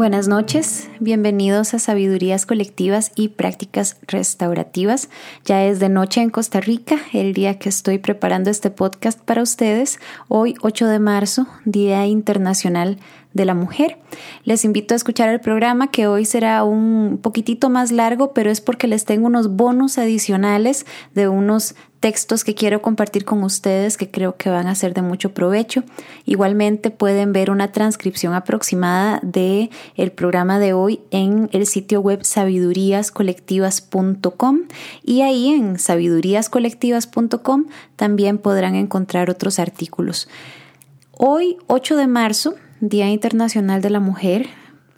Buenas noches, bienvenidos a Sabidurías Colectivas y Prácticas Restaurativas. Ya es de noche en Costa Rica, el día que estoy preparando este podcast para ustedes, hoy 8 de marzo, Día Internacional de la Mujer. Les invito a escuchar el programa que hoy será un poquitito más largo, pero es porque les tengo unos bonos adicionales de unos textos que quiero compartir con ustedes que creo que van a ser de mucho provecho. Igualmente pueden ver una transcripción aproximada de el programa de hoy en el sitio web sabiduríascolectivas.com y ahí en sabiduríascolectivas.com también podrán encontrar otros artículos. Hoy, 8 de marzo, Día Internacional de la Mujer,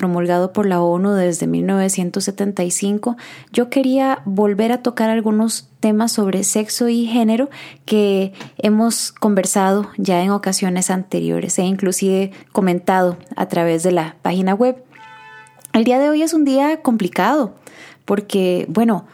promulgado por la ONU desde 1975, yo quería volver a tocar algunos temas sobre sexo y género que hemos conversado ya en ocasiones anteriores e inclusive comentado a través de la página web. El día de hoy es un día complicado porque, bueno,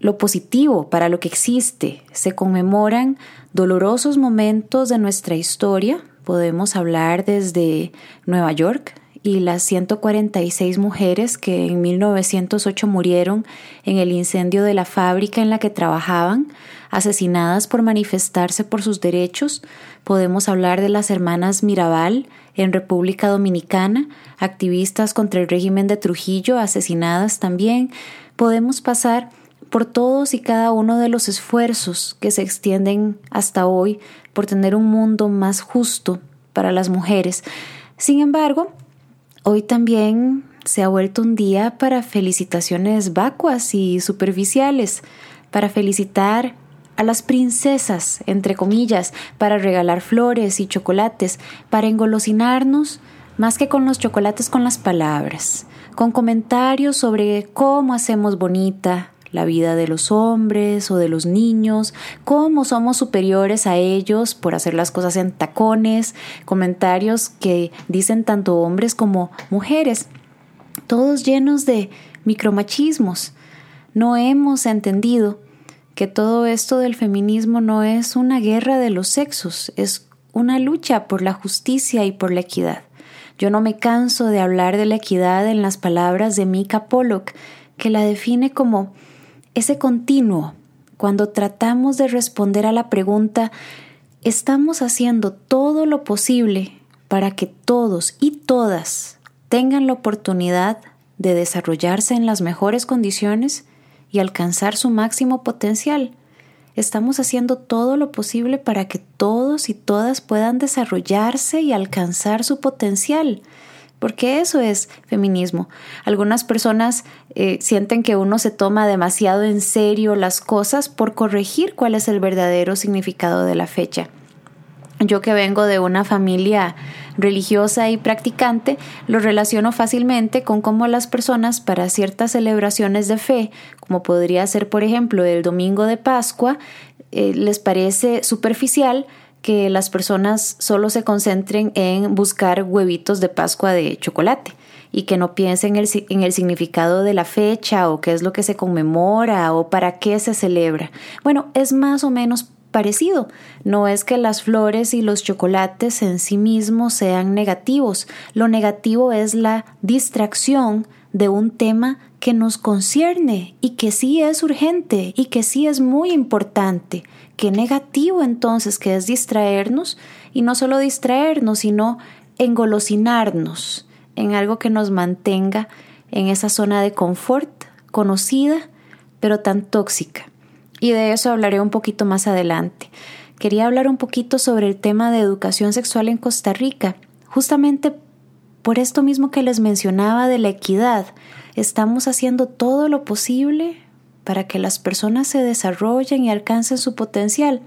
lo positivo para lo que existe, se conmemoran dolorosos momentos de nuestra historia, podemos hablar desde Nueva York, y las 146 mujeres que en 1908 murieron en el incendio de la fábrica en la que trabajaban, asesinadas por manifestarse por sus derechos. Podemos hablar de las hermanas Mirabal en República Dominicana, activistas contra el régimen de Trujillo, asesinadas también. Podemos pasar por todos y cada uno de los esfuerzos que se extienden hasta hoy por tener un mundo más justo para las mujeres. Sin embargo, Hoy también se ha vuelto un día para felicitaciones vacuas y superficiales, para felicitar a las princesas, entre comillas, para regalar flores y chocolates, para engolosinarnos más que con los chocolates con las palabras, con comentarios sobre cómo hacemos bonita la vida de los hombres o de los niños, cómo somos superiores a ellos por hacer las cosas en tacones, comentarios que dicen tanto hombres como mujeres, todos llenos de micromachismos. No hemos entendido que todo esto del feminismo no es una guerra de los sexos, es una lucha por la justicia y por la equidad. Yo no me canso de hablar de la equidad en las palabras de Mika Pollock, que la define como ese continuo, cuando tratamos de responder a la pregunta, ¿estamos haciendo todo lo posible para que todos y todas tengan la oportunidad de desarrollarse en las mejores condiciones y alcanzar su máximo potencial? Estamos haciendo todo lo posible para que todos y todas puedan desarrollarse y alcanzar su potencial porque eso es feminismo. Algunas personas eh, sienten que uno se toma demasiado en serio las cosas por corregir cuál es el verdadero significado de la fecha. Yo que vengo de una familia religiosa y practicante, lo relaciono fácilmente con cómo las personas para ciertas celebraciones de fe, como podría ser por ejemplo el domingo de Pascua, eh, les parece superficial que las personas solo se concentren en buscar huevitos de Pascua de chocolate y que no piensen en el, en el, significado de la fecha o qué es lo que se conmemora o para qué se celebra. Bueno, es más o menos parecido. No es que las flores y los chocolates en sí mismos sean negativos. Lo negativo es la distracción de un tema que nos concierne y que sí es urgente y que sí es muy importante. Qué negativo entonces que es distraernos y no solo distraernos, sino engolosinarnos en algo que nos mantenga en esa zona de confort conocida, pero tan tóxica. Y de eso hablaré un poquito más adelante. Quería hablar un poquito sobre el tema de educación sexual en Costa Rica, justamente por esto mismo que les mencionaba de la equidad, estamos haciendo todo lo posible para que las personas se desarrollen y alcancen su potencial.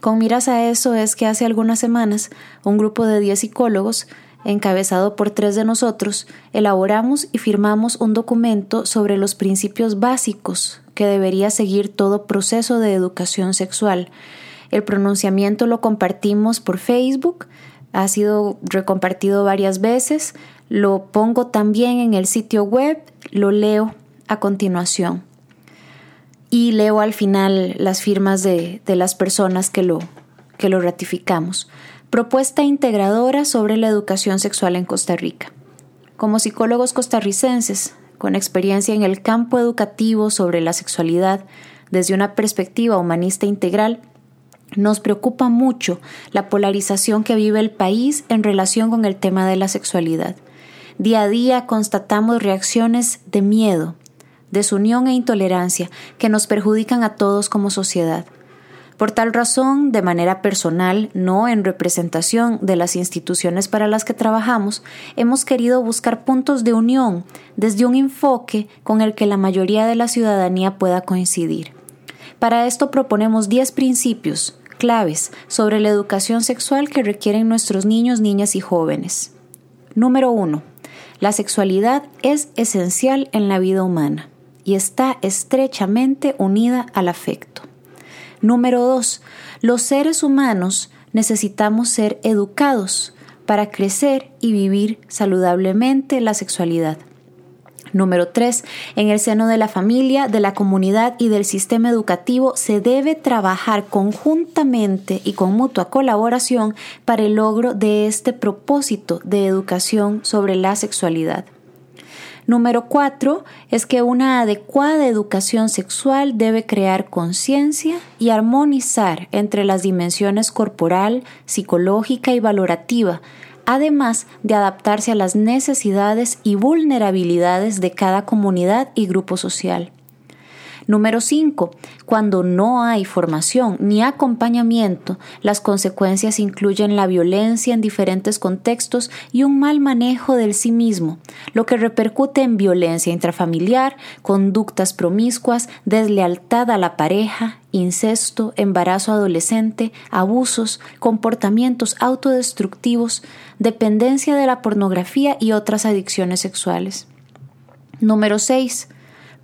Con miras a eso es que hace algunas semanas un grupo de 10 psicólogos, encabezado por tres de nosotros, elaboramos y firmamos un documento sobre los principios básicos que debería seguir todo proceso de educación sexual. El pronunciamiento lo compartimos por Facebook, ha sido recompartido varias veces, lo pongo también en el sitio web, lo leo a continuación y leo al final las firmas de, de las personas que lo, que lo ratificamos. Propuesta integradora sobre la educación sexual en Costa Rica. Como psicólogos costarricenses, con experiencia en el campo educativo sobre la sexualidad desde una perspectiva humanista integral, nos preocupa mucho la polarización que vive el país en relación con el tema de la sexualidad. Día a día constatamos reacciones de miedo, desunión e intolerancia que nos perjudican a todos como sociedad. Por tal razón, de manera personal, no en representación de las instituciones para las que trabajamos, hemos querido buscar puntos de unión desde un enfoque con el que la mayoría de la ciudadanía pueda coincidir. Para esto proponemos 10 principios claves sobre la educación sexual que requieren nuestros niños, niñas y jóvenes. Número 1. La sexualidad es esencial en la vida humana y está estrechamente unida al afecto. Número 2. Los seres humanos necesitamos ser educados para crecer y vivir saludablemente la sexualidad. Número 3. En el seno de la familia, de la comunidad y del sistema educativo se debe trabajar conjuntamente y con mutua colaboración para el logro de este propósito de educación sobre la sexualidad. Número 4 es que una adecuada educación sexual debe crear conciencia y armonizar entre las dimensiones corporal, psicológica y valorativa, además de adaptarse a las necesidades y vulnerabilidades de cada comunidad y grupo social. Número 5. Cuando no hay formación ni acompañamiento, las consecuencias incluyen la violencia en diferentes contextos y un mal manejo del sí mismo, lo que repercute en violencia intrafamiliar, conductas promiscuas, deslealtad a la pareja, incesto, embarazo adolescente, abusos, comportamientos autodestructivos, dependencia de la pornografía y otras adicciones sexuales. Número 6.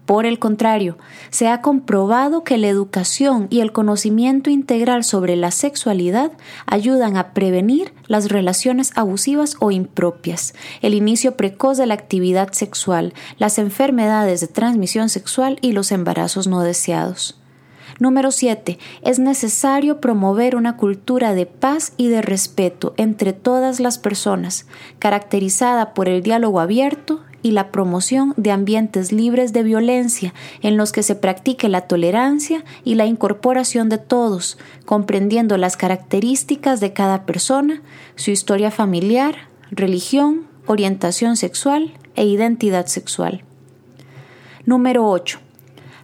Por el contrario, se ha comprobado que la educación y el conocimiento integral sobre la sexualidad ayudan a prevenir las relaciones abusivas o impropias, el inicio precoz de la actividad sexual, las enfermedades de transmisión sexual y los embarazos no deseados. Número 7. Es necesario promover una cultura de paz y de respeto entre todas las personas, caracterizada por el diálogo abierto, y la promoción de ambientes libres de violencia en los que se practique la tolerancia y la incorporación de todos, comprendiendo las características de cada persona, su historia familiar, religión, orientación sexual e identidad sexual. Número 8.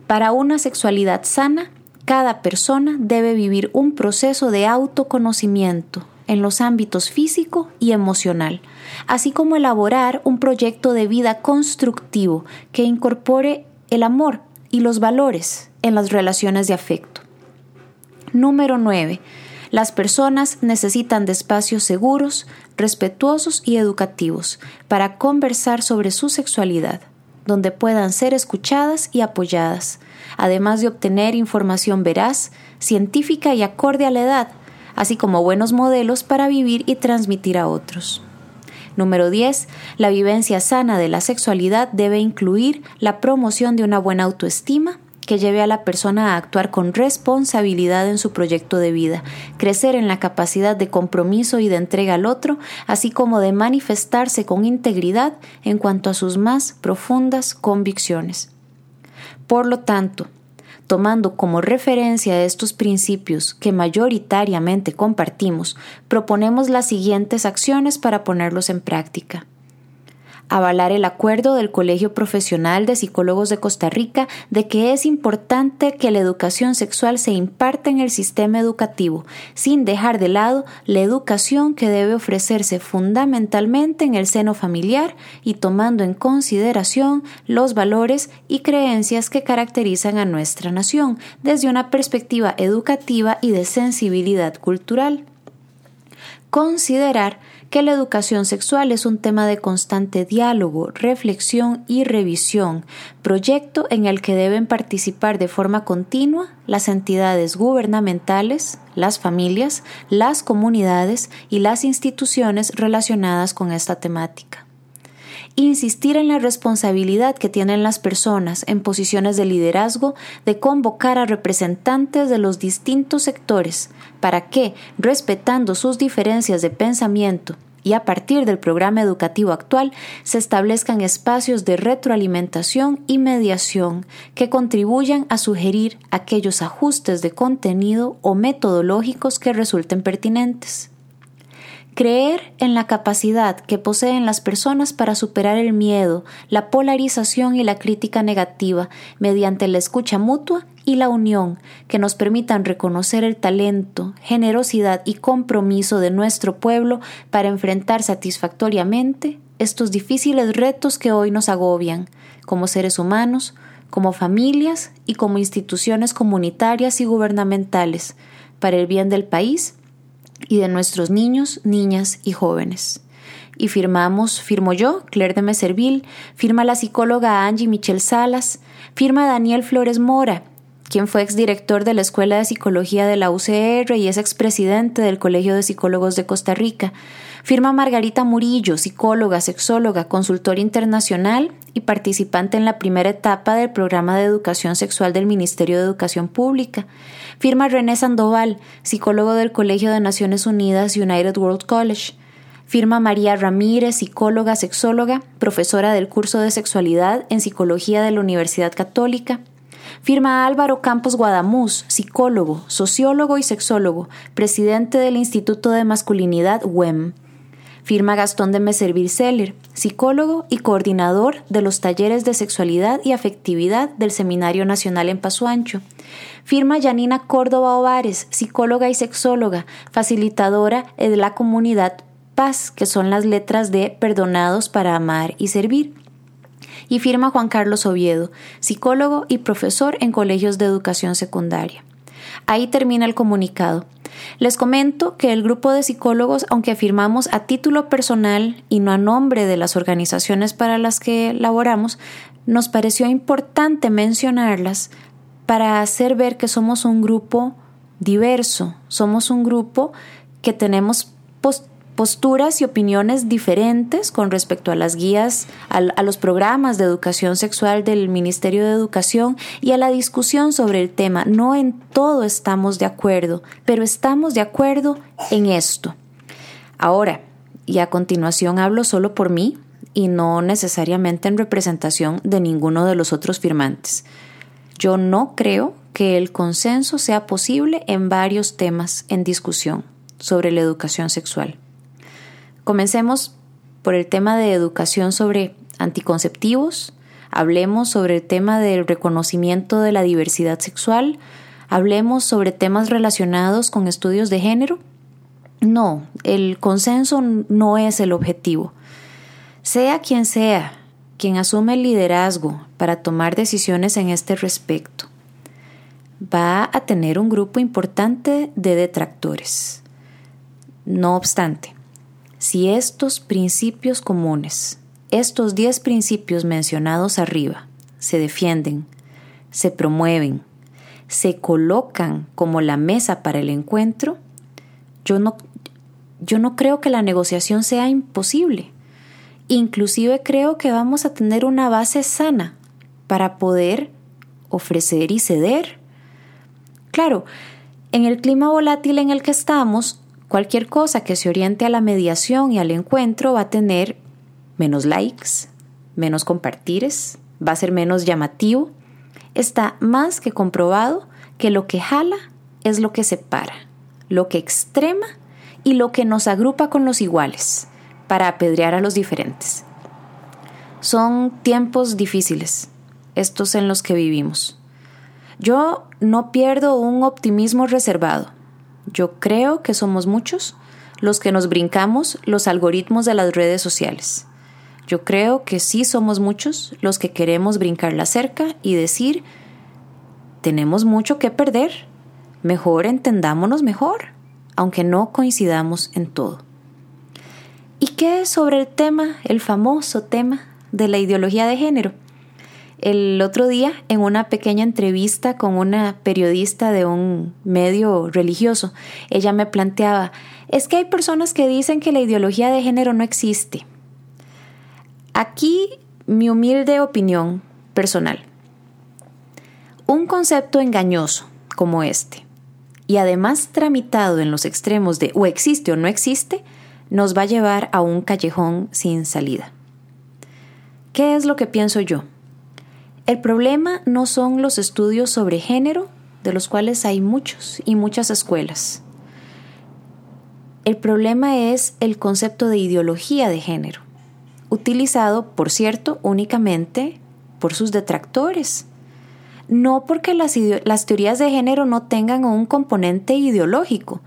Para una sexualidad sana, cada persona debe vivir un proceso de autoconocimiento en los ámbitos físico y emocional, así como elaborar un proyecto de vida constructivo que incorpore el amor y los valores en las relaciones de afecto. Número 9. Las personas necesitan de espacios seguros, respetuosos y educativos para conversar sobre su sexualidad, donde puedan ser escuchadas y apoyadas, además de obtener información veraz, científica y acorde a la edad, así como buenos modelos para vivir y transmitir a otros. Número 10. La vivencia sana de la sexualidad debe incluir la promoción de una buena autoestima que lleve a la persona a actuar con responsabilidad en su proyecto de vida, crecer en la capacidad de compromiso y de entrega al otro, así como de manifestarse con integridad en cuanto a sus más profundas convicciones. Por lo tanto, Tomando como referencia estos principios que mayoritariamente compartimos, proponemos las siguientes acciones para ponerlos en práctica avalar el acuerdo del Colegio Profesional de Psicólogos de Costa Rica de que es importante que la educación sexual se imparta en el sistema educativo, sin dejar de lado la educación que debe ofrecerse fundamentalmente en el seno familiar y tomando en consideración los valores y creencias que caracterizan a nuestra nación desde una perspectiva educativa y de sensibilidad cultural. Considerar que la educación sexual es un tema de constante diálogo, reflexión y revisión, proyecto en el que deben participar de forma continua las entidades gubernamentales, las familias, las comunidades y las instituciones relacionadas con esta temática insistir en la responsabilidad que tienen las personas en posiciones de liderazgo de convocar a representantes de los distintos sectores. Para que, respetando sus diferencias de pensamiento. Y a partir del programa educativo actual se establezcan espacios de retroalimentación y mediación que contribuyan a sugerir aquellos ajustes de contenido o metodológicos que resulten pertinentes. Creer en la capacidad que poseen las personas para superar el miedo, la polarización y la crítica negativa mediante la escucha mutua y la unión que nos permitan reconocer el talento, generosidad y compromiso de nuestro pueblo para enfrentar satisfactoriamente estos difíciles retos que hoy nos agobian, como seres humanos, como familias y como instituciones comunitarias y gubernamentales, para el bien del país y de nuestros niños, niñas y jóvenes. Y firmamos, firmo yo, Claire de Meserville, firma la psicóloga Angie Michelle Salas, firma Daniel Flores Mora, quien fue exdirector de la Escuela de Psicología de la UCR y es expresidente del Colegio de Psicólogos de Costa Rica. Firma Margarita Murillo, psicóloga, sexóloga, consultora internacional y participante en la primera etapa del programa de educación sexual del Ministerio de Educación Pública. Firma René Sandoval, psicólogo del Colegio de Naciones Unidas United World College. Firma María Ramírez, psicóloga, sexóloga, profesora del curso de sexualidad en psicología de la Universidad Católica. Firma Álvaro Campos Guadamuz, psicólogo, sociólogo y sexólogo, presidente del Instituto de Masculinidad WEM. Firma Gastón de Meservil Seller, psicólogo y coordinador de los talleres de sexualidad y afectividad del Seminario Nacional en Paso Ancho. Firma Yanina Córdoba Ovares, psicóloga y sexóloga, facilitadora de la comunidad Paz, que son las letras de Perdonados para Amar y Servir. Y firma Juan Carlos Oviedo, psicólogo y profesor en colegios de educación secundaria. Ahí termina el comunicado. Les comento que el grupo de psicólogos, aunque afirmamos a título personal y no a nombre de las organizaciones para las que laboramos, nos pareció importante mencionarlas para hacer ver que somos un grupo diverso, somos un grupo que tenemos posturas y opiniones diferentes con respecto a las guías, a, los programas de educación sexual del Ministerio de Educación y a la discusión sobre el tema. No en todo estamos de acuerdo, pero estamos de acuerdo en esto. Ahora, y a continuación hablo solo por mí y no necesariamente en representación de ninguno de los otros firmantes. Yo no creo que el consenso sea posible en varios temas en discusión sobre la educación sexual. Comencemos por el tema de educación sobre anticonceptivos, hablemos sobre el tema del reconocimiento de la diversidad sexual, hablemos sobre temas relacionados con estudios de género. No, el consenso no es el objetivo. Sea quien sea quien asume el liderazgo para tomar decisiones en este respecto, va a tener un grupo importante de detractores. No obstante, si estos principios comunes, estos diez principios mencionados arriba, se defienden, se promueven, se colocan como la mesa para el encuentro, yo no, yo no creo que la negociación sea imposible. Inclusive creo que vamos a tener una base sana para poder ofrecer y ceder. Claro, en el clima volátil en el que estamos, Cualquier cosa que se oriente a la mediación y al encuentro va a tener menos likes, menos compartires, va a ser menos llamativo. Está más que comprobado que lo que jala es lo que separa, lo que extrema y lo que nos agrupa con los iguales para apedrear a los diferentes. Son tiempos difíciles, estos en los que vivimos. Yo no pierdo un optimismo reservado. Yo creo que somos muchos los que nos brincamos los algoritmos de las redes sociales. Yo creo que sí somos muchos los que queremos brincar la cerca y decir, tenemos mucho que perder, mejor entendámonos mejor, aunque no coincidamos en todo. ¿Y qué es sobre el tema, el famoso tema de la ideología de género? El otro día, en una pequeña entrevista con una periodista de un medio religioso, ella me planteaba, es que hay personas que dicen que la ideología de género no existe. Aquí mi humilde opinión personal. Un concepto engañoso como este, y además tramitado en los extremos de o existe o no existe, nos va a llevar a un callejón sin salida. ¿Qué es lo que pienso yo? El problema no son los estudios sobre género, de los cuales hay muchos y muchas escuelas. El problema es el concepto de ideología de género, utilizado, por cierto, únicamente por sus detractores. No porque las, teorías de género no tengan un componente ideológico,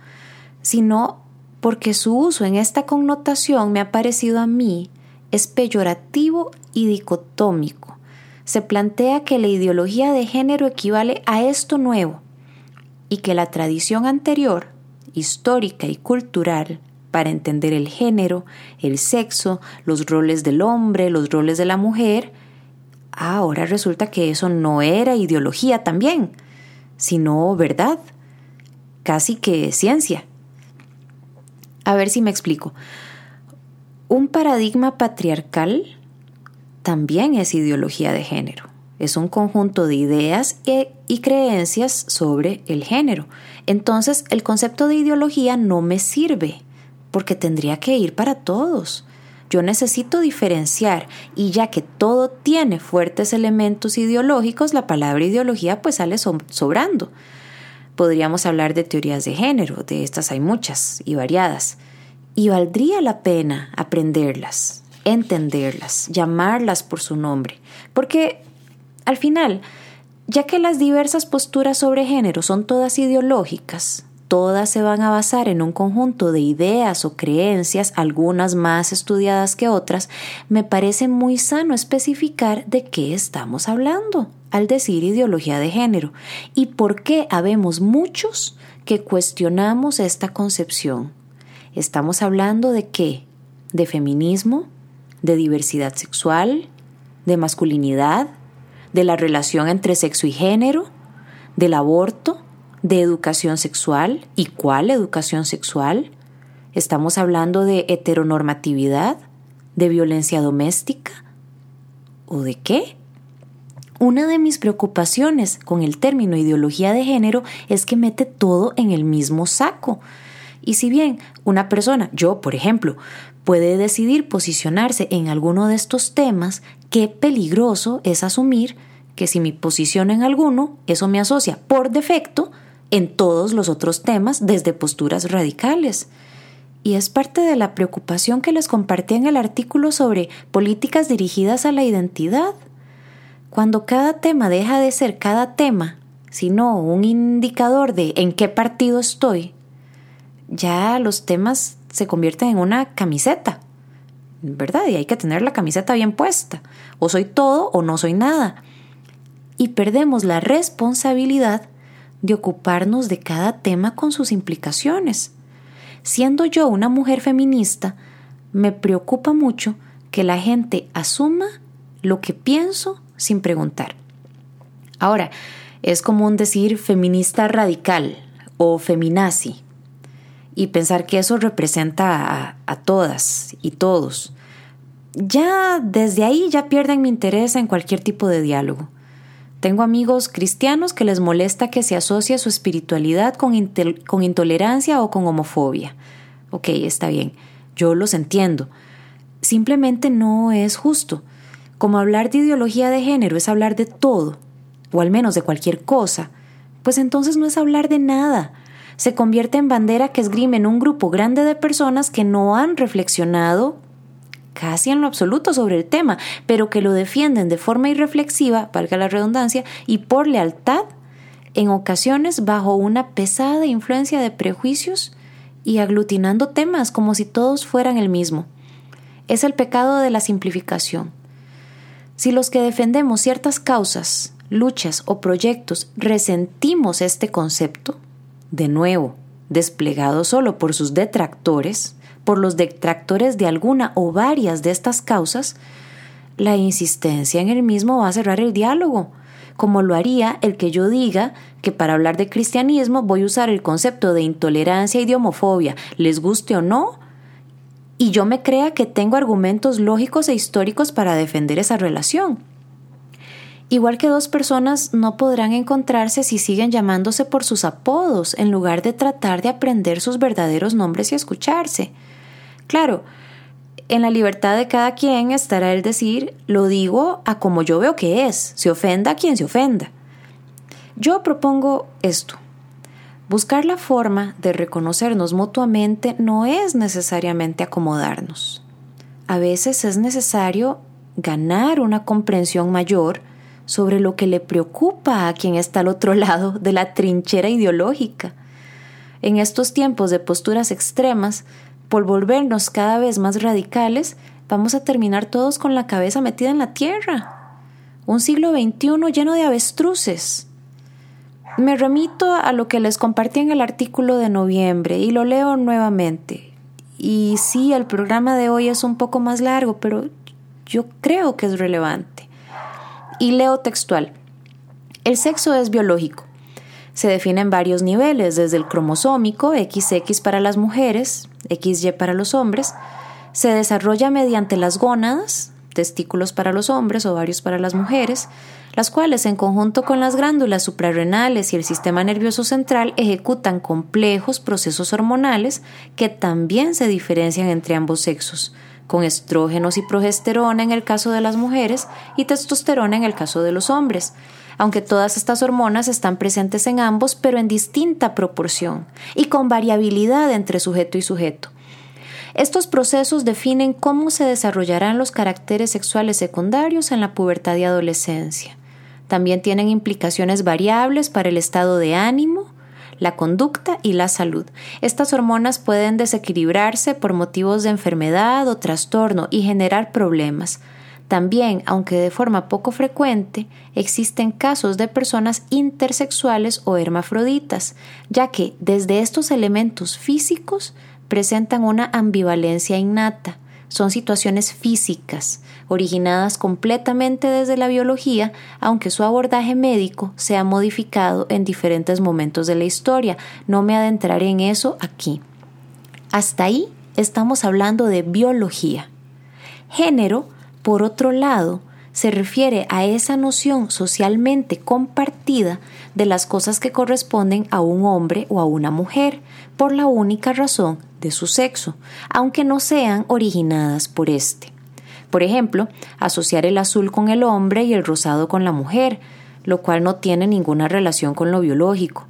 sino porque su uso en esta connotación me ha parecido a mí es peyorativo y dicotómico. Se plantea que la ideología de género equivale a esto nuevo y que la tradición anterior, histórica y cultural, para entender el género, el sexo, los roles del hombre, los roles de la mujer, ahora resulta que eso no era ideología también, sino verdad, casi que ciencia. A ver si me explico. Un paradigma patriarcal también es ideología de género. Es un conjunto de ideas y creencias sobre el género. Entonces el concepto de ideología no me sirve porque tendría que ir para todos. Yo necesito diferenciar y ya que todo tiene fuertes elementos ideológicos, la palabra ideología pues sale sobrando. Podríamos hablar de teorías de género, de estas hay muchas y variadas. Y valdría la pena aprenderlas, entenderlas, llamarlas por su nombre. Porque al final, ya que las diversas posturas sobre género son todas ideológicas, todas se van a basar en un conjunto de ideas o creencias, algunas más estudiadas que otras, me parece muy sano especificar de qué estamos hablando al decir ideología de género y por qué habemos muchos que cuestionamos esta concepción. Estamos hablando de qué? De feminismo, de diversidad sexual, de masculinidad, de la relación entre sexo y género, del aborto, de educación sexual y cuál educación sexual. Estamos hablando de heteronormatividad, de violencia doméstica o de qué? Una de mis preocupaciones con el término ideología de género es que mete todo en el mismo saco. Y si bien una persona, yo por ejemplo, puede decidir posicionarse en alguno de estos temas, qué peligroso es asumir que si me posiciono en alguno, eso me asocia por defecto en todos los otros temas desde posturas radicales. Y es parte de la preocupación que les compartí en el artículo sobre políticas dirigidas a la identidad. Cuando cada tema deja de ser cada tema, sino un indicador de en qué partido estoy, ya los temas se convierten en una camiseta, ¿verdad? Y hay que tener la camiseta bien puesta. O soy todo o no soy nada. Y perdemos la responsabilidad de ocuparnos de cada tema con sus implicaciones. Siendo yo una mujer feminista, me preocupa mucho que la gente asuma lo que pienso sin preguntar. Ahora, es común decir feminista radical o feminazi y pensar que eso representa a, todas y todos. Ya desde ahí ya pierden mi interés en cualquier tipo de diálogo. Tengo amigos cristianos que les molesta que se asocie su espiritualidad con, con intolerancia o con homofobia. Ok, está bien, yo los entiendo. Simplemente no es justo. Como hablar de ideología de género es hablar de todo, o al menos de cualquier cosa, pues entonces no es hablar de nada. Se convierte en bandera que esgrimen un grupo grande de personas que no han reflexionado casi en lo absoluto sobre el tema, pero que lo defienden de forma irreflexiva, valga la redundancia, y por lealtad, en ocasiones bajo una pesada influencia de prejuicios y aglutinando temas como si todos fueran el mismo. Es el pecado de la simplificación. Si los que defendemos ciertas causas, luchas o proyectos resentimos este concepto, de nuevo, desplegado solo por sus detractores, por los detractores de alguna o varias de estas causas, la insistencia en el mismo va a cerrar el diálogo, como lo haría el que yo diga que para hablar de cristianismo voy a usar el concepto de intolerancia y de homofobia, les guste o no, y yo me crea que tengo argumentos lógicos e históricos para defender esa relación. Igual que dos personas no podrán encontrarse si siguen llamándose por sus apodos en lugar de tratar de aprender sus verdaderos nombres y escucharse. Claro, en la libertad de cada quien estará el decir, lo digo a como yo veo que es, se ofenda a quien se ofenda. Yo propongo esto. Buscar la forma de reconocernos mutuamente no es necesariamente acomodarnos. A veces es necesario ganar una comprensión mayor sobre lo que le preocupa a quien está al otro lado de la trinchera ideológica. En estos tiempos de posturas extremas, por volvernos cada vez más radicales, vamos a terminar todos con la cabeza metida en la tierra. Un siglo XXI lleno de avestruces. Me remito a lo que les compartí en el artículo de noviembre y lo leo nuevamente. Y sí, el programa de hoy es un poco más largo, pero yo creo que es relevante. Y leo textual. El sexo es biológico. Se define en varios niveles, desde el cromosómico, XX para las mujeres, XY para los hombres. Se desarrolla mediante las gónadas, testículos para los hombres, ovarios para las mujeres, las cuales en conjunto con las glándulas suprarrenales y el sistema nervioso central ejecutan complejos procesos hormonales que también se diferencian entre ambos sexos con estrógenos y progesterona en el caso de las mujeres y testosterona en el caso de los hombres, aunque todas estas hormonas están presentes en ambos, pero en distinta proporción y con variabilidad entre sujeto y sujeto. Estos procesos definen cómo se desarrollarán los caracteres sexuales secundarios en la pubertad y adolescencia. También tienen implicaciones variables para el estado de ánimo, la conducta y la salud. Estas hormonas pueden desequilibrarse por motivos de enfermedad o trastorno y generar problemas. También, aunque de forma poco frecuente, existen casos de personas intersexuales o hermafroditas, ya que desde estos elementos físicos presentan una ambivalencia innata, son situaciones físicas, originadas completamente desde la biología, aunque su abordaje médico se ha modificado en diferentes momentos de la historia. No me adentraré en eso aquí. Hasta ahí estamos hablando de biología. Género, por otro lado, se refiere a esa noción socialmente compartida de las cosas que corresponden a un hombre o a una mujer, por la única razón de su sexo, aunque no sean originadas por éste. Por ejemplo, asociar el azul con el hombre y el rosado con la mujer, lo cual no tiene ninguna relación con lo biológico.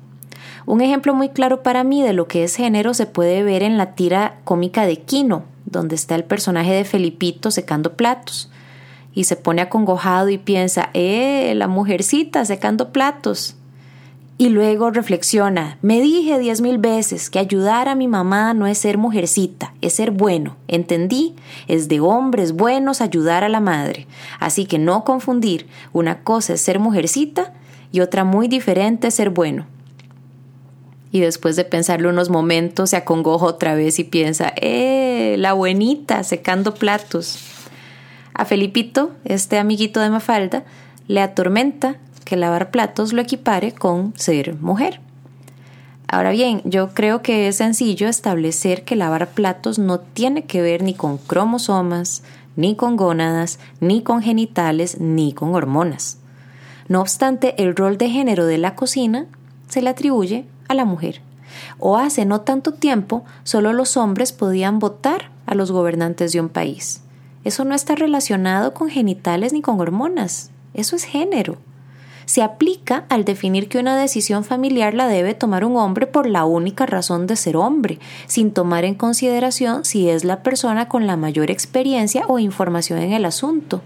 Un ejemplo muy claro para mí de lo que es género se puede ver en la tira cómica de Quino, donde está el personaje de Felipito secando platos. Y se pone acongojado y piensa, ¡eh! La mujercita secando platos y luego reflexiona, me dije diez mil veces que ayudar a mi mamá no es ser mujercita, es ser bueno, ¿entendí? Es de hombres buenos ayudar a la madre, así que no confundir, una cosa es ser mujercita y otra muy diferente es ser bueno. Y después de pensarlo unos momentos se acongoja otra vez y piensa, ¡eh! La buenita secando platos. A Felipito, este amiguito de Mafalda, le atormenta que lavar platos lo equipare con ser mujer. Ahora bien, yo creo que es sencillo establecer que lavar platos no tiene que ver ni con cromosomas, ni con gónadas, ni con genitales, ni con hormonas. No obstante, el rol de género de la cocina se le atribuye a la mujer. O hace no tanto tiempo, solo los hombres podían votar a los gobernantes de un país. Eso no está relacionado con genitales ni con hormonas. Eso es género se aplica al definir que una decisión familiar la debe tomar un hombre por la única razón de ser hombre, sin tomar en consideración si es la persona con la mayor experiencia o información en el asunto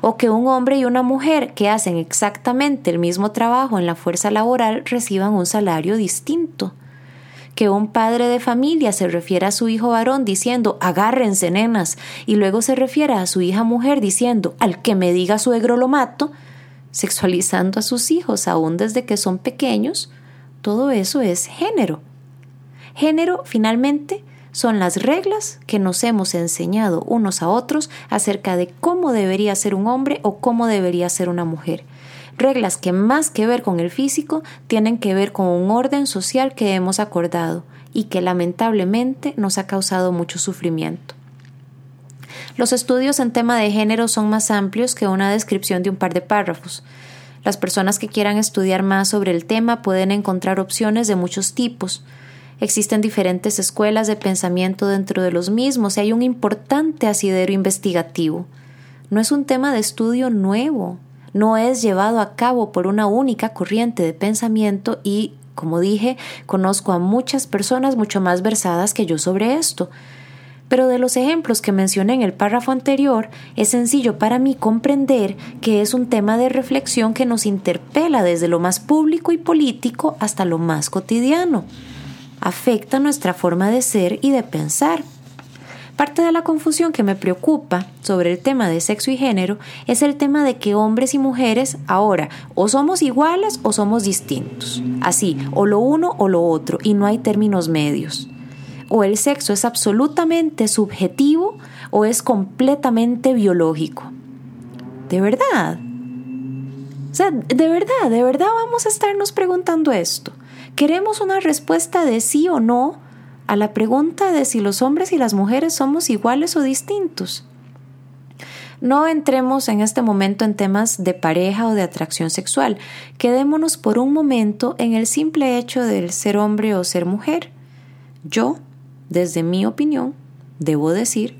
o que un hombre y una mujer que hacen exactamente el mismo trabajo en la fuerza laboral reciban un salario distinto. Que un padre de familia se refiera a su hijo varón diciendo agárrense nenas y luego se refiera a su hija mujer diciendo al que me diga suegro lo mato, sexualizando a sus hijos aún desde que son pequeños, todo eso es género. Género, finalmente, son las reglas que nos hemos enseñado unos a otros acerca de cómo debería ser un hombre o cómo debería ser una mujer. Reglas que más que ver con el físico tienen que ver con un orden social que hemos acordado y que lamentablemente nos ha causado mucho sufrimiento. Los estudios en tema de género son más amplios que una descripción de un par de párrafos. Las personas que quieran estudiar más sobre el tema pueden encontrar opciones de muchos tipos. Existen diferentes escuelas de pensamiento dentro de los mismos y hay un importante asidero investigativo. No es un tema de estudio nuevo, no es llevado a cabo por una única corriente de pensamiento y, como dije, conozco a muchas personas mucho más versadas que yo sobre esto. Pero de los ejemplos que mencioné en el párrafo anterior, es sencillo para mí comprender que es un tema de reflexión que nos interpela desde lo más público y político hasta lo más cotidiano. Afecta nuestra forma de ser y de pensar. Parte de la confusión que me preocupa sobre el tema de sexo y género es el tema de que hombres y mujeres ahora o somos iguales o somos distintos. Así, o lo uno o lo otro, y no hay términos medios. O el sexo es absolutamente subjetivo o es completamente biológico. ¿De verdad? O sea, de verdad, de verdad vamos a estarnos preguntando esto. ¿Queremos una respuesta de sí o no a la pregunta de si los hombres y las mujeres somos iguales o distintos. No entremos en este momento en temas de pareja o de atracción sexual. Quedémonos por un momento en el simple hecho del ser hombre o ser mujer. Yo, desde mi opinión, debo decir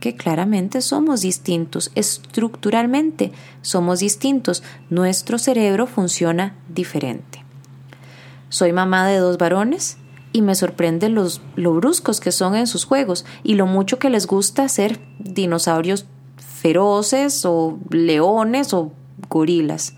que claramente somos distintos, estructuralmente somos distintos, nuestro cerebro funciona diferente. Soy mamá de dos varones, y me sorprende los, lo bruscos que son en sus juegos y lo mucho que les gusta ser dinosaurios feroces o leones o gorilas.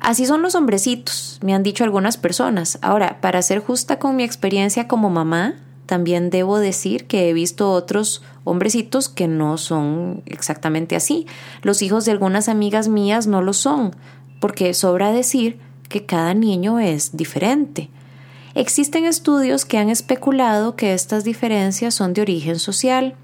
Así son los hombrecitos, me han dicho algunas personas. Ahora, para ser justa con mi experiencia como mamá, también debo decir que he visto otros hombrecitos que no son exactamente así. Los hijos de algunas amigas mías no lo son, porque sobra decir que cada niño es diferente. Existen estudios que han especulado que estas diferencias son de origen social,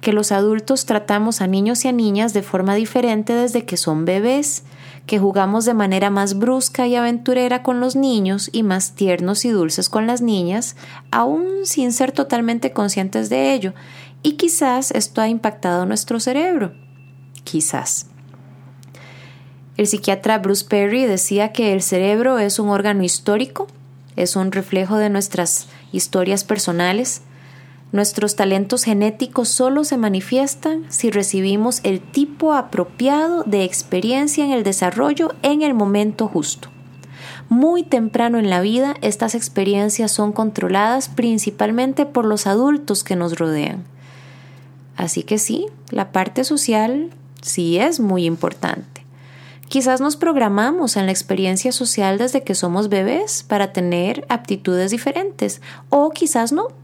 que los adultos tratamos a niños y a niñas de forma diferente desde que son bebés, que jugamos de manera más brusca y aventurera con los niños y más tiernos y dulces con las niñas, aún sin ser totalmente conscientes de ello, y quizás esto ha impactado nuestro cerebro. Quizás. El psiquiatra Bruce Perry decía que el cerebro es un órgano histórico es un reflejo de nuestras historias personales. Nuestros talentos genéticos solo se manifiestan si recibimos el tipo apropiado de experiencia en el desarrollo en el momento justo. Muy temprano en la vida estas experiencias son controladas principalmente por los adultos que nos rodean. Así que sí, la parte social sí es muy importante. Quizás nos programamos en la experiencia social desde que somos bebés para tener aptitudes diferentes o quizás no.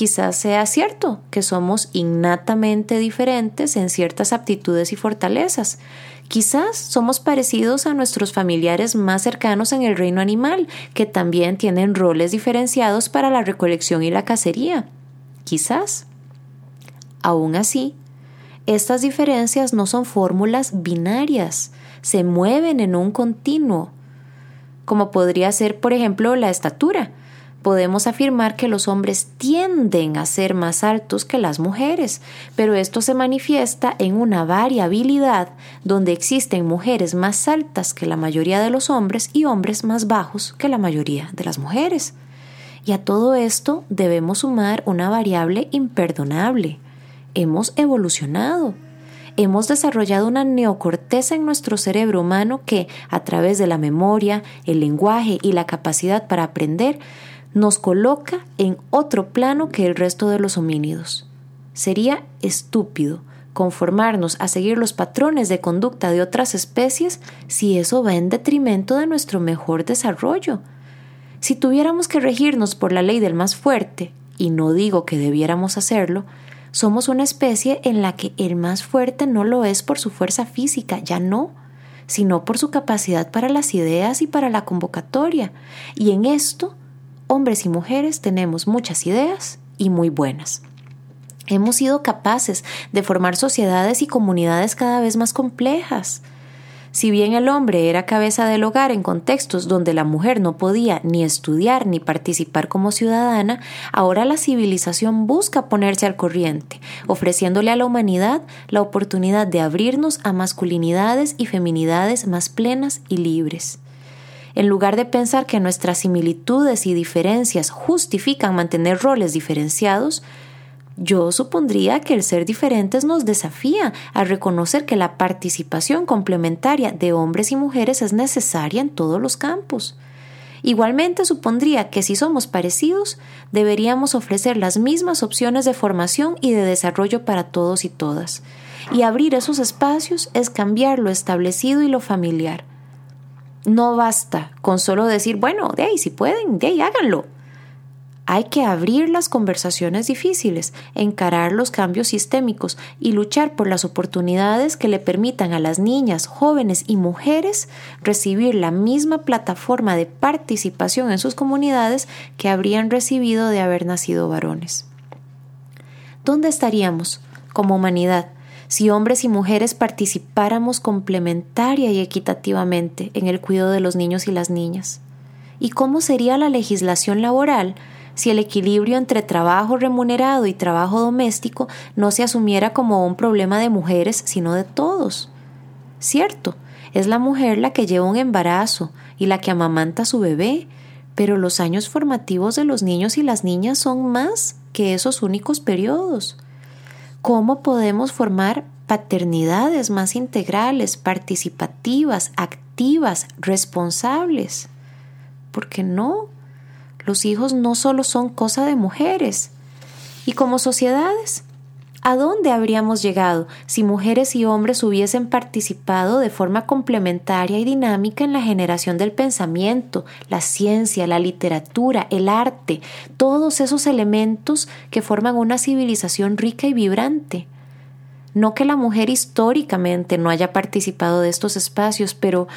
Quizás sea cierto que somos innatamente diferentes en ciertas aptitudes y fortalezas. Quizás somos parecidos a nuestros familiares más cercanos en el reino animal, que también tienen roles diferenciados para la recolección y la cacería. Quizás. Aún así, estas diferencias no son fórmulas binarias, se mueven en un continuo, como podría ser, por ejemplo, la estatura. Podemos afirmar que los hombres tienden a ser más altos que las mujeres, pero esto se manifiesta en una variabilidad donde existen mujeres más altas que la mayoría de los hombres y hombres más bajos que la mayoría de las mujeres. Y a todo esto debemos sumar una variable imperdonable. Hemos evolucionado hemos desarrollado una neocorteza en nuestro cerebro humano que, a través de la memoria, el lenguaje y la capacidad para aprender, nos coloca en otro plano que el resto de los homínidos. Sería estúpido conformarnos a seguir los patrones de conducta de otras especies si eso va en detrimento de nuestro mejor desarrollo. Si tuviéramos que regirnos por la ley del más fuerte, y no digo que debiéramos hacerlo, somos una especie en la que el más fuerte no lo es por su fuerza física, ya no, sino por su capacidad para las ideas y para la convocatoria. Y en esto, hombres y mujeres tenemos muchas ideas y muy buenas. Hemos sido capaces de formar sociedades y comunidades cada vez más complejas. Si bien el hombre era cabeza del hogar en contextos donde la mujer no podía ni estudiar ni participar como ciudadana, ahora la civilización busca ponerse al corriente, ofreciéndole a la humanidad la oportunidad de abrirnos a masculinidades y feminidades más plenas y libres. En lugar de pensar que nuestras similitudes y diferencias justifican mantener roles diferenciados, yo supondría que el ser diferentes nos desafía a reconocer que la participación complementaria de hombres y mujeres es necesaria en todos los campos. Igualmente supondría que si somos parecidos, deberíamos ofrecer las mismas opciones de formación y de desarrollo para todos y todas. Y abrir esos espacios es cambiar lo establecido y lo familiar. No basta con solo decir, bueno, de ahí, si pueden, de ahí, háganlo. Hay que abrir las conversaciones difíciles, encarar los cambios sistémicos y luchar por las oportunidades que le permitan a las niñas, jóvenes y mujeres recibir la misma plataforma de participación en sus comunidades que habrían recibido de haber nacido varones. ¿Dónde estaríamos como humanidad si hombres y mujeres participáramos complementaria y equitativamente en el cuidado de los niños y las niñas? ¿Y cómo sería la legislación laboral si el equilibrio entre trabajo remunerado y trabajo doméstico no se asumiera como un problema de mujeres, sino de todos. Cierto, es la mujer la que lleva un embarazo y la que amamanta a su bebé, pero los años formativos de los niños y las niñas son más que esos únicos periodos. ¿Cómo podemos formar paternidades más integrales, participativas, activas, responsables? ¿Por qué no? Los hijos no solo son cosa de mujeres. Y como sociedades, ¿a dónde habríamos llegado si mujeres y hombres hubiesen participado de forma complementaria y dinámica en la generación del pensamiento, la ciencia, la literatura, el arte, todos esos elementos que forman una civilización rica y vibrante? No que la mujer históricamente no haya participado de estos espacios, pero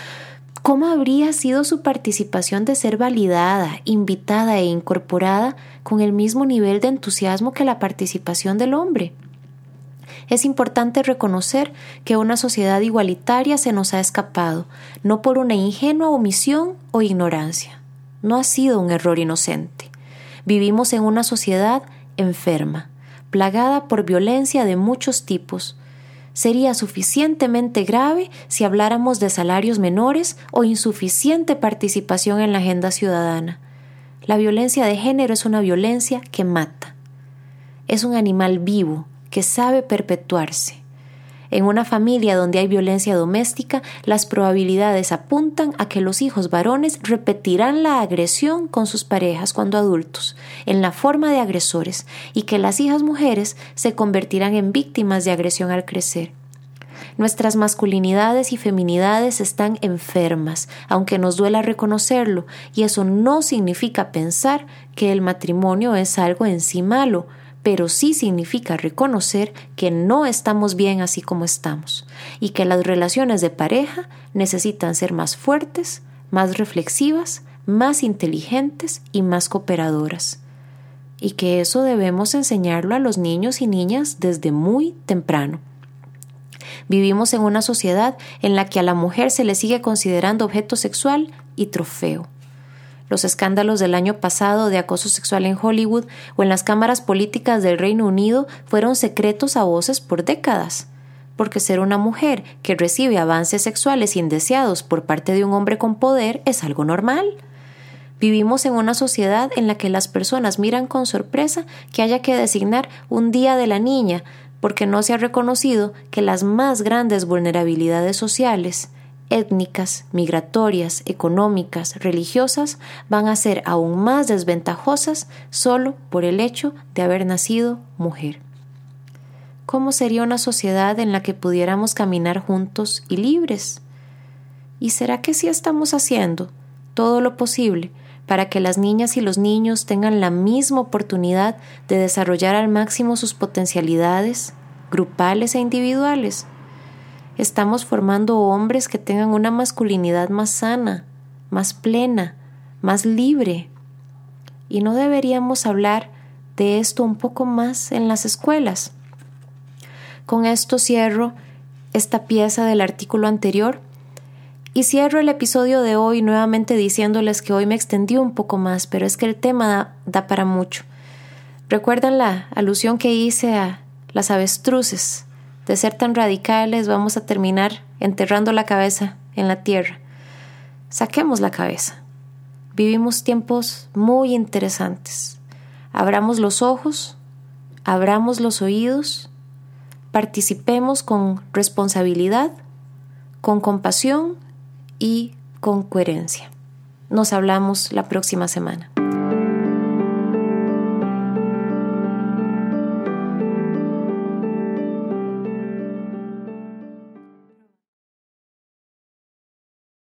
¿Cómo habría sido su participación de ser validada, invitada e incorporada con el mismo nivel de entusiasmo que la participación del hombre? Es importante reconocer que una sociedad igualitaria se nos ha escapado, no por una ingenua omisión o ignorancia. No ha sido un error inocente. Vivimos en una sociedad enferma, plagada por violencia de muchos tipos, sería suficientemente grave si habláramos de salarios menores o insuficiente participación en la agenda ciudadana. La violencia de género es una violencia que mata. Es un animal vivo que sabe perpetuarse. En una familia donde hay violencia doméstica, las probabilidades apuntan a que los hijos varones repetirán la agresión con sus parejas cuando adultos, en la forma de agresores, y que las hijas mujeres se convertirán en víctimas de agresión al crecer. Nuestras masculinidades y feminidades están enfermas, aunque nos duela reconocerlo, y eso no significa pensar que el matrimonio es algo en sí malo, pero sí significa reconocer que no estamos bien así como estamos y que las relaciones de pareja necesitan ser más fuertes, más reflexivas, más inteligentes y más cooperadoras. Y que eso debemos enseñarlo a los niños y niñas desde muy temprano. Vivimos en una sociedad en la que a la mujer se le sigue considerando objeto sexual y trofeo los escándalos del año pasado de acoso sexual en Hollywood o en las cámaras políticas del Reino Unido fueron secretos a voces por décadas. Porque ser una mujer que recibe avances sexuales indeseados por parte de un hombre con poder es algo normal. Vivimos en una sociedad en la que las personas miran con sorpresa que haya que designar un día de la niña, porque no se ha reconocido que las más grandes vulnerabilidades sociales, étnicas, migratorias, económicas, religiosas, van a ser aún más desventajosas solo por el hecho de haber nacido mujer. ¿Cómo sería una sociedad en la que pudiéramos caminar juntos y libres? ¿Y será que sí estamos haciendo todo lo posible para que las niñas y los niños tengan la misma oportunidad de desarrollar al máximo sus potencialidades, grupales e individuales? Estamos formando hombres que tengan una masculinidad más sana, más plena, más libre. Y no deberíamos hablar de esto un poco más en las escuelas. Con esto cierro esta pieza del artículo anterior y cierro el episodio de hoy nuevamente diciéndoles que hoy me extendí un poco más, pero es que el tema da, para mucho. ¿Recuerdan la alusión que hice a las avestruces? De ser tan radicales vamos a terminar enterrando la cabeza en la tierra. saquemos la cabeza. Vivimos tiempos muy interesantes. Abramos los ojos, abramos los oídos, participemos con responsabilidad, con compasión y con coherencia. Nos hablamos la próxima semana.